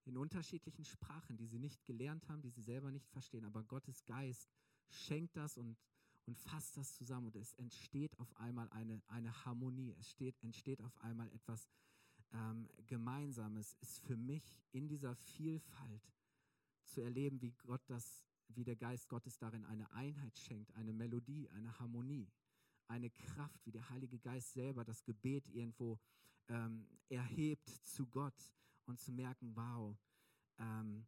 in unterschiedlichen Sprachen, die sie nicht gelernt haben, die sie selber nicht verstehen, aber Gottes Geist schenkt das und, und fasst das zusammen und es entsteht auf einmal eine, eine Harmonie, es steht, entsteht auf einmal etwas ähm, Gemeinsames, ist für mich in dieser Vielfalt zu erleben, wie Gott das wie der Geist Gottes darin eine Einheit schenkt, eine Melodie, eine Harmonie, eine Kraft, wie der Heilige Geist selber das Gebet irgendwo ähm, erhebt zu Gott und zu merken, wow, ähm,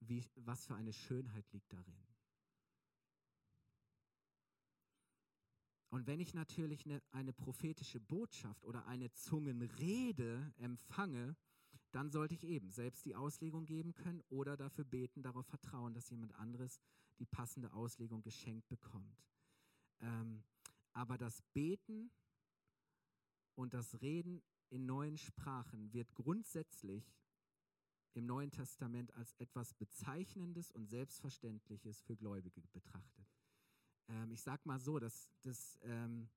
wie, was für eine Schönheit liegt darin. Und wenn ich natürlich eine, eine prophetische Botschaft oder eine Zungenrede empfange, dann sollte ich eben selbst die Auslegung geben können oder dafür beten, darauf vertrauen, dass jemand anderes die passende Auslegung geschenkt bekommt. Ähm, aber das Beten und das Reden in neuen Sprachen wird grundsätzlich im Neuen Testament als etwas Bezeichnendes und Selbstverständliches für Gläubige betrachtet. Ähm, ich sage mal so, das, das, ähm,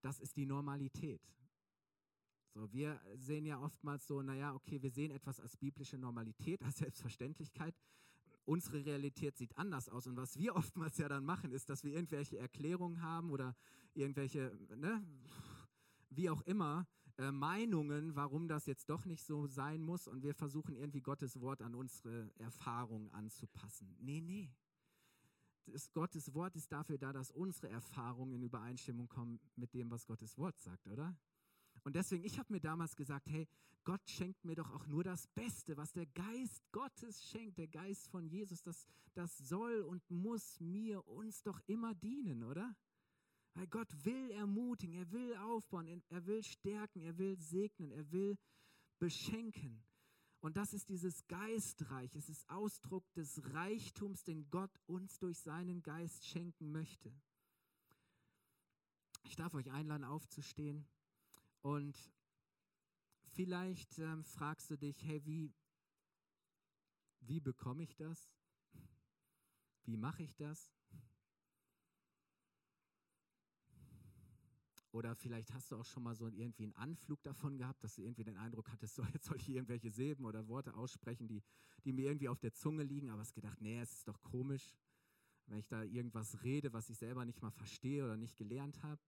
das ist die Normalität. So, wir sehen ja oftmals so, naja, okay, wir sehen etwas als biblische Normalität, als Selbstverständlichkeit. Unsere Realität sieht anders aus. Und was wir oftmals ja dann machen, ist, dass wir irgendwelche Erklärungen haben oder irgendwelche, ne, wie auch immer, äh, Meinungen, warum das jetzt doch nicht so sein muss. Und wir versuchen irgendwie Gottes Wort an unsere Erfahrungen anzupassen. Nee, nee. Das Gottes Wort ist dafür da, dass unsere Erfahrungen in Übereinstimmung kommen mit dem, was Gottes Wort sagt, oder? Und deswegen, ich habe mir damals gesagt, hey, Gott schenkt mir doch auch nur das Beste, was der Geist Gottes schenkt, der Geist von Jesus, das, das soll und muss mir, uns doch immer dienen, oder? Weil Gott will ermutigen, er will aufbauen, er will stärken, er will segnen, er will beschenken. Und das ist dieses Geistreich, es ist Ausdruck des Reichtums, den Gott uns durch seinen Geist schenken möchte. Ich darf euch einladen, aufzustehen. Und vielleicht ähm, fragst du dich, hey, wie, wie bekomme ich das? Wie mache ich das? Oder vielleicht hast du auch schon mal so irgendwie einen Anflug davon gehabt, dass du irgendwie den Eindruck hattest, so jetzt soll ich irgendwelche Silben oder Worte aussprechen, die, die mir irgendwie auf der Zunge liegen, aber hast gedacht, nee, es ist doch komisch, wenn ich da irgendwas rede, was ich selber nicht mal verstehe oder nicht gelernt habe.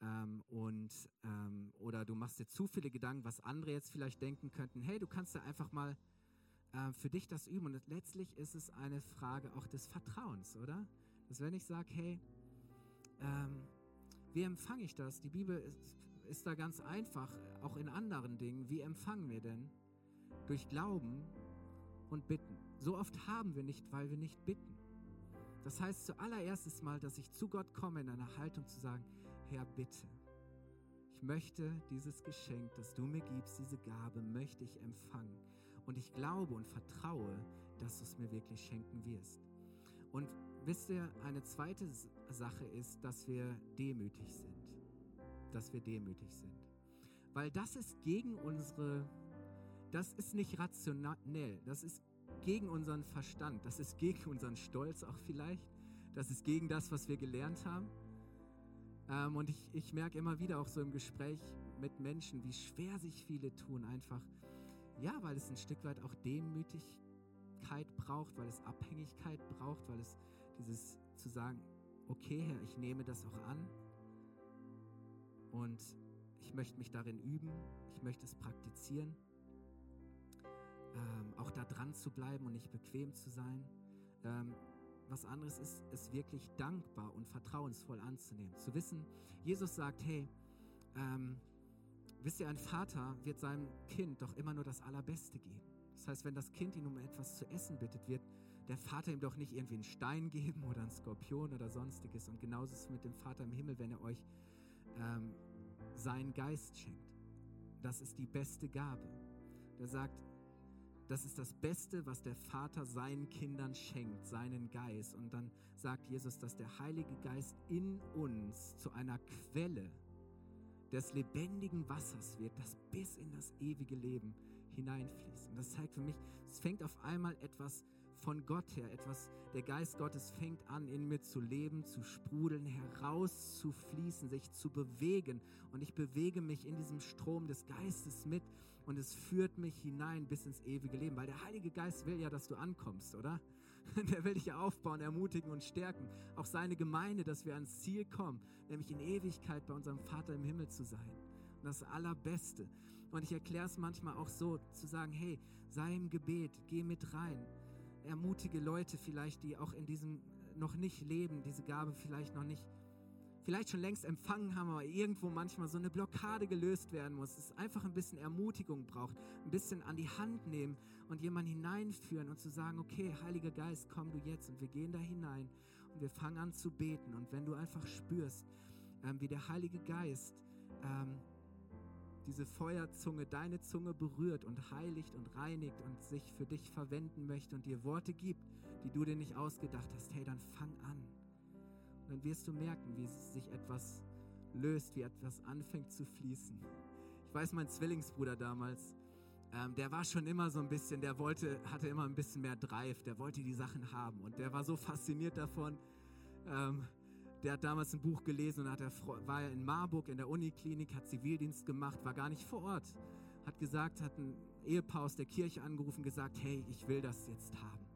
Ähm, und, ähm, oder du machst dir zu viele Gedanken, was andere jetzt vielleicht denken könnten. Hey, du kannst da einfach mal äh, für dich das üben. Und letztlich ist es eine Frage auch des Vertrauens, oder? Dass wenn ich sage, hey, ähm, wie empfange ich das? Die Bibel ist, ist da ganz einfach, auch in anderen Dingen. Wie empfangen wir denn? Durch Glauben und Bitten. So oft haben wir nicht, weil wir nicht bitten. Das heißt zuallererst mal, dass ich zu Gott komme in einer Haltung zu sagen, Herr, bitte, ich möchte dieses Geschenk, das du mir gibst, diese Gabe, möchte ich empfangen. Und ich glaube und vertraue, dass du es mir wirklich schenken wirst. Und wisst ihr, eine zweite Sache ist, dass wir demütig sind. Dass wir demütig sind. Weil das ist gegen unsere, das ist nicht rationell, das ist gegen unseren Verstand, das ist gegen unseren Stolz auch vielleicht, das ist gegen das, was wir gelernt haben. Ähm, und ich, ich merke immer wieder auch so im Gespräch mit Menschen, wie schwer sich viele tun, einfach, ja, weil es ein Stück weit auch Demütigkeit braucht, weil es Abhängigkeit braucht, weil es dieses zu sagen, okay Herr, ich nehme das auch an und ich möchte mich darin üben, ich möchte es praktizieren, ähm, auch da dran zu bleiben und nicht bequem zu sein. Ähm, was anderes ist, es wirklich dankbar und vertrauensvoll anzunehmen. Zu wissen, Jesus sagt, hey, ähm, wisst ihr, ein Vater wird seinem Kind doch immer nur das Allerbeste geben. Das heißt, wenn das Kind ihn um etwas zu essen bittet, wird der Vater ihm doch nicht irgendwie einen Stein geben oder einen Skorpion oder sonstiges. Und genauso ist es mit dem Vater im Himmel, wenn er euch ähm, seinen Geist schenkt. Das ist die beste Gabe. Der sagt, das ist das Beste, was der Vater seinen Kindern schenkt, seinen Geist. Und dann sagt Jesus, dass der Heilige Geist in uns zu einer Quelle des lebendigen Wassers wird, das bis in das ewige Leben hineinfließt. Und das zeigt für mich, es fängt auf einmal etwas von Gott her, etwas, der Geist Gottes fängt an, in mir zu leben, zu sprudeln, herauszufließen, sich zu bewegen. Und ich bewege mich in diesem Strom des Geistes mit und es führt mich hinein bis ins ewige Leben, weil der Heilige Geist will ja, dass du ankommst, oder? Der will dich ja aufbauen, ermutigen und stärken. Auch seine Gemeinde, dass wir ans Ziel kommen, nämlich in Ewigkeit bei unserem Vater im Himmel zu sein. Das Allerbeste. Und ich erkläre es manchmal auch so, zu sagen, hey, sei im Gebet, geh mit rein. Ermutige Leute vielleicht, die auch in diesem noch nicht leben, diese Gabe vielleicht noch nicht vielleicht schon längst empfangen haben, aber irgendwo manchmal so eine Blockade gelöst werden muss. Es einfach ein bisschen Ermutigung braucht, ein bisschen an die Hand nehmen und jemanden hineinführen und zu sagen, okay, Heiliger Geist, komm du jetzt und wir gehen da hinein und wir fangen an zu beten. Und wenn du einfach spürst, ähm, wie der Heilige Geist ähm, diese Feuerzunge, deine Zunge berührt und heiligt und reinigt und sich für dich verwenden möchte und dir Worte gibt, die du dir nicht ausgedacht hast, hey, dann fang an dann wirst du merken, wie sich etwas löst, wie etwas anfängt zu fließen. Ich weiß, mein Zwillingsbruder damals, ähm, der war schon immer so ein bisschen, der wollte, hatte immer ein bisschen mehr Drive, der wollte die Sachen haben und der war so fasziniert davon. Ähm, der hat damals ein Buch gelesen und hat er, war in Marburg in der Uniklinik, hat Zivildienst gemacht, war gar nicht vor Ort. Hat gesagt, hat ein Ehepaar aus der Kirche angerufen, gesagt, hey, ich will das jetzt haben.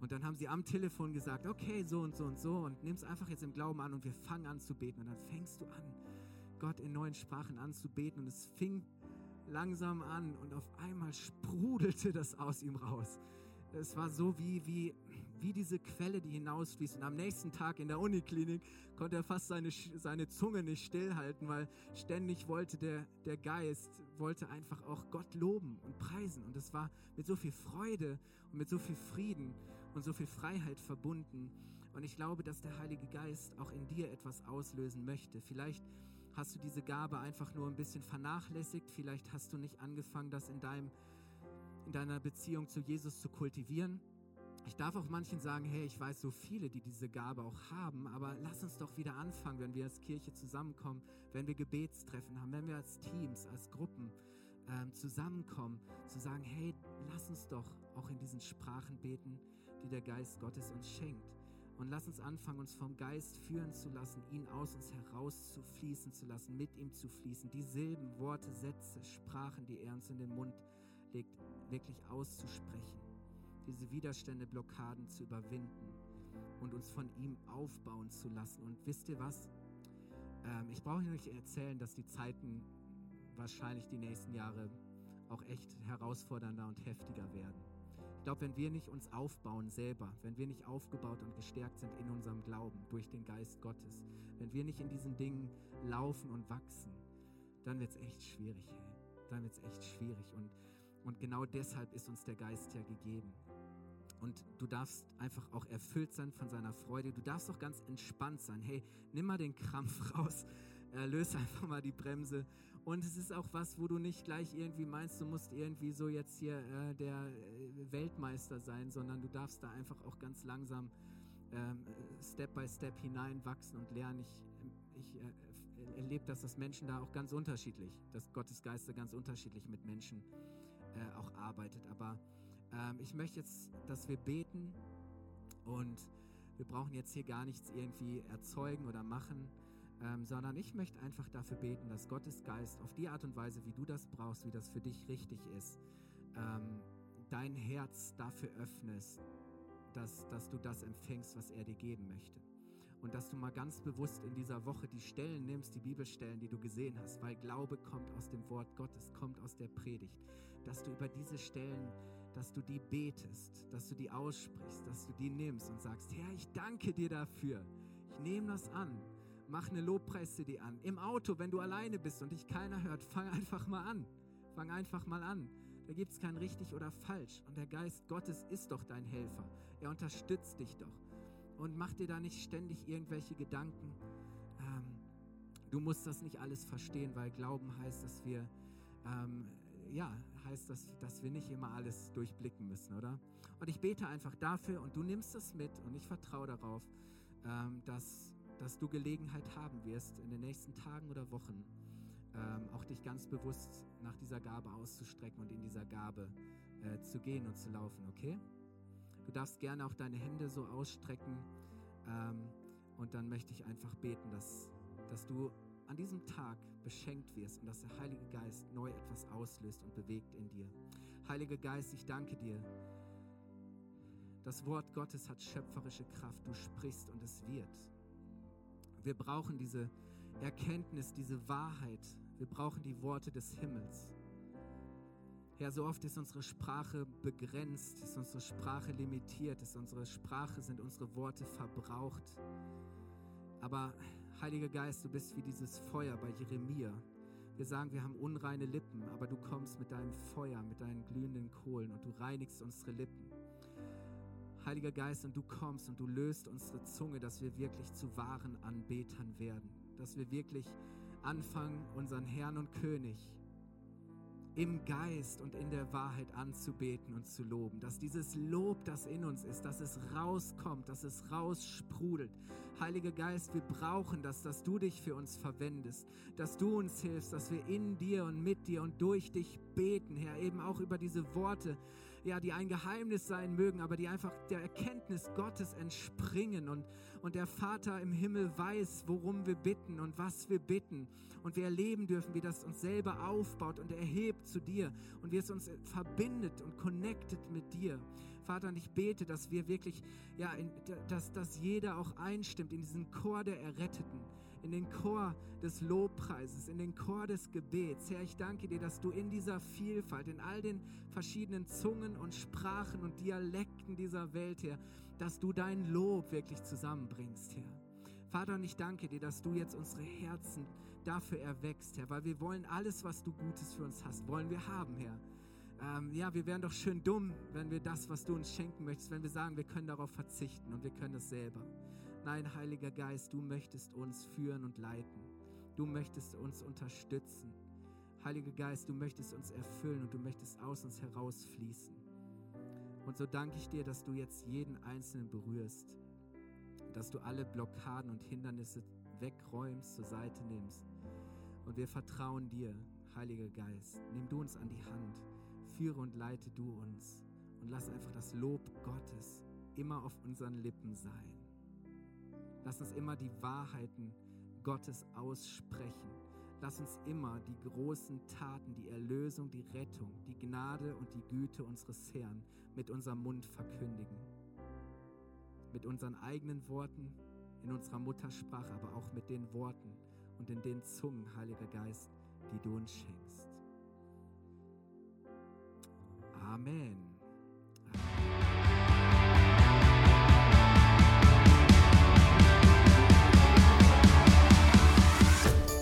Und dann haben sie am Telefon gesagt, okay, so und so und so und nimm es einfach jetzt im Glauben an und wir fangen an zu beten. Und dann fängst du an, Gott in neuen Sprachen anzubeten und es fing langsam an und auf einmal sprudelte das aus ihm raus. Es war so wie, wie, wie diese Quelle, die hinausfließt. Und am nächsten Tag in der Uniklinik konnte er fast seine, seine Zunge nicht stillhalten, weil ständig wollte der, der Geist, wollte einfach auch Gott loben und preisen. Und es war mit so viel Freude und mit so viel Frieden und so viel Freiheit verbunden. Und ich glaube, dass der Heilige Geist auch in dir etwas auslösen möchte. Vielleicht hast du diese Gabe einfach nur ein bisschen vernachlässigt. Vielleicht hast du nicht angefangen, das in, deinem, in deiner Beziehung zu Jesus zu kultivieren. Ich darf auch manchen sagen, hey, ich weiß so viele, die diese Gabe auch haben, aber lass uns doch wieder anfangen, wenn wir als Kirche zusammenkommen, wenn wir Gebetstreffen haben, wenn wir als Teams, als Gruppen ähm, zusammenkommen, zu sagen, hey, lass uns doch auch in diesen Sprachen beten, die der Geist Gottes uns schenkt. Und lass uns anfangen, uns vom Geist führen zu lassen, ihn aus uns heraus zu fließen zu lassen, mit ihm zu fließen, die Silben, Worte, Sätze, Sprachen, die er uns in den Mund legt, wirklich auszusprechen, diese Widerstände, Blockaden zu überwinden und uns von ihm aufbauen zu lassen. Und wisst ihr was? Ähm, ich brauche euch erzählen, dass die Zeiten wahrscheinlich die nächsten Jahre auch echt herausfordernder und heftiger werden. Ich glaube, wenn wir nicht uns aufbauen selber, wenn wir nicht aufgebaut und gestärkt sind in unserem Glauben durch den Geist Gottes, wenn wir nicht in diesen Dingen laufen und wachsen, dann wird es echt schwierig. Hey. Dann wird es echt schwierig. Und, und genau deshalb ist uns der Geist ja gegeben. Und du darfst einfach auch erfüllt sein von seiner Freude. Du darfst auch ganz entspannt sein. Hey, nimm mal den Krampf raus. Löse einfach mal die Bremse und es ist auch was, wo du nicht gleich irgendwie meinst, du musst irgendwie so jetzt hier äh, der äh, Weltmeister sein, sondern du darfst da einfach auch ganz langsam ähm, Step by Step hineinwachsen und lernen. Ich, ich äh, erlebe das, dass Menschen da auch ganz unterschiedlich, dass Gottes Geister ganz unterschiedlich mit Menschen äh, auch arbeitet. Aber ähm, ich möchte jetzt, dass wir beten und wir brauchen jetzt hier gar nichts irgendwie erzeugen oder machen ähm, sondern ich möchte einfach dafür beten, dass Gottes Geist auf die Art und Weise, wie du das brauchst, wie das für dich richtig ist, ähm, dein Herz dafür öffnest, dass, dass du das empfängst, was er dir geben möchte. und dass du mal ganz bewusst in dieser Woche die Stellen nimmst, die Bibelstellen, die du gesehen hast, weil Glaube kommt aus dem Wort Gottes, kommt aus der Predigt, dass du über diese Stellen, dass du die betest, dass du die aussprichst, dass du die nimmst und sagst, Herr, ich danke dir dafür. Ich nehme das an. Mach eine Lobpreis-CD an. Im Auto, wenn du alleine bist und dich keiner hört, fang einfach mal an. Fang einfach mal an. Da gibt es kein richtig oder falsch. Und der Geist Gottes ist doch dein Helfer. Er unterstützt dich doch und mach dir da nicht ständig irgendwelche Gedanken. Ähm, du musst das nicht alles verstehen, weil Glauben heißt, dass wir, ähm, ja, heißt, dass, dass wir nicht immer alles durchblicken müssen, oder? Und ich bete einfach dafür und du nimmst es mit und ich vertraue darauf, ähm, dass, dass du Gelegenheit haben wirst, in den nächsten Tagen oder Wochen ähm, auch dich ganz bewusst nach dieser Gabe auszustrecken und in dieser Gabe äh, zu gehen und zu laufen, okay? Du darfst gerne auch deine Hände so ausstrecken. Ähm, und dann möchte ich einfach beten, dass, dass du an diesem Tag beschenkt wirst und dass der Heilige Geist neu etwas auslöst und bewegt in dir. Heiliger Geist, ich danke dir. Das Wort Gottes hat schöpferische Kraft. Du sprichst und es wird. Wir brauchen diese Erkenntnis, diese Wahrheit. Wir brauchen die Worte des Himmels. Herr, so oft ist unsere Sprache begrenzt, ist unsere Sprache limitiert, ist unsere Sprache, sind unsere Worte verbraucht. Aber Heiliger Geist, du bist wie dieses Feuer bei Jeremia. Wir sagen, wir haben unreine Lippen, aber du kommst mit deinem Feuer, mit deinen glühenden Kohlen und du reinigst unsere Lippen. Heiliger Geist, und du kommst und du löst unsere Zunge, dass wir wirklich zu wahren Anbetern werden, dass wir wirklich anfangen, unseren Herrn und König im Geist und in der Wahrheit anzubeten und zu loben. Dass dieses Lob, das in uns ist, dass es rauskommt, dass es raussprudelt. Heiliger Geist, wir brauchen das, dass du dich für uns verwendest, dass du uns hilfst, dass wir in dir und mit dir und durch dich beten, Herr, eben auch über diese Worte, ja, die ein Geheimnis sein mögen, aber die einfach der Erkenntnis Gottes entspringen und, und der Vater im Himmel weiß, worum wir bitten und was wir bitten und wir erleben dürfen, wie das uns selber aufbaut und erhebt zu dir und wie es uns verbindet und connected mit dir. Vater, und ich bete, dass wir wirklich, ja, in, dass, dass jeder auch einstimmt in diesen Chor der Erretteten, in den Chor des Lobpreises, in den Chor des Gebets. Herr, ich danke dir, dass du in dieser Vielfalt, in all den verschiedenen Zungen und Sprachen und Dialekten dieser Welt, Herr, dass du dein Lob wirklich zusammenbringst, Herr. Vater, und ich danke dir, dass du jetzt unsere Herzen dafür erwächst, Herr, weil wir wollen alles, was du Gutes für uns hast, wollen wir haben, Herr. Ähm, ja, wir wären doch schön dumm, wenn wir das, was du uns schenken möchtest, wenn wir sagen, wir können darauf verzichten und wir können es selber. Nein, Heiliger Geist, du möchtest uns führen und leiten. Du möchtest uns unterstützen. Heiliger Geist, du möchtest uns erfüllen und du möchtest aus uns herausfließen. Und so danke ich dir, dass du jetzt jeden Einzelnen berührst, dass du alle Blockaden und Hindernisse wegräumst, zur Seite nimmst. Und wir vertrauen dir, Heiliger Geist. Nimm du uns an die Hand, führe und leite du uns und lass einfach das Lob Gottes immer auf unseren Lippen sein. Lass uns immer die Wahrheiten Gottes aussprechen. Lass uns immer die großen Taten, die Erlösung, die Rettung, die Gnade und die Güte unseres Herrn mit unserem Mund verkündigen. Mit unseren eigenen Worten, in unserer Muttersprache, aber auch mit den Worten und in den Zungen, Heiliger Geist, die du uns schenkst. Amen.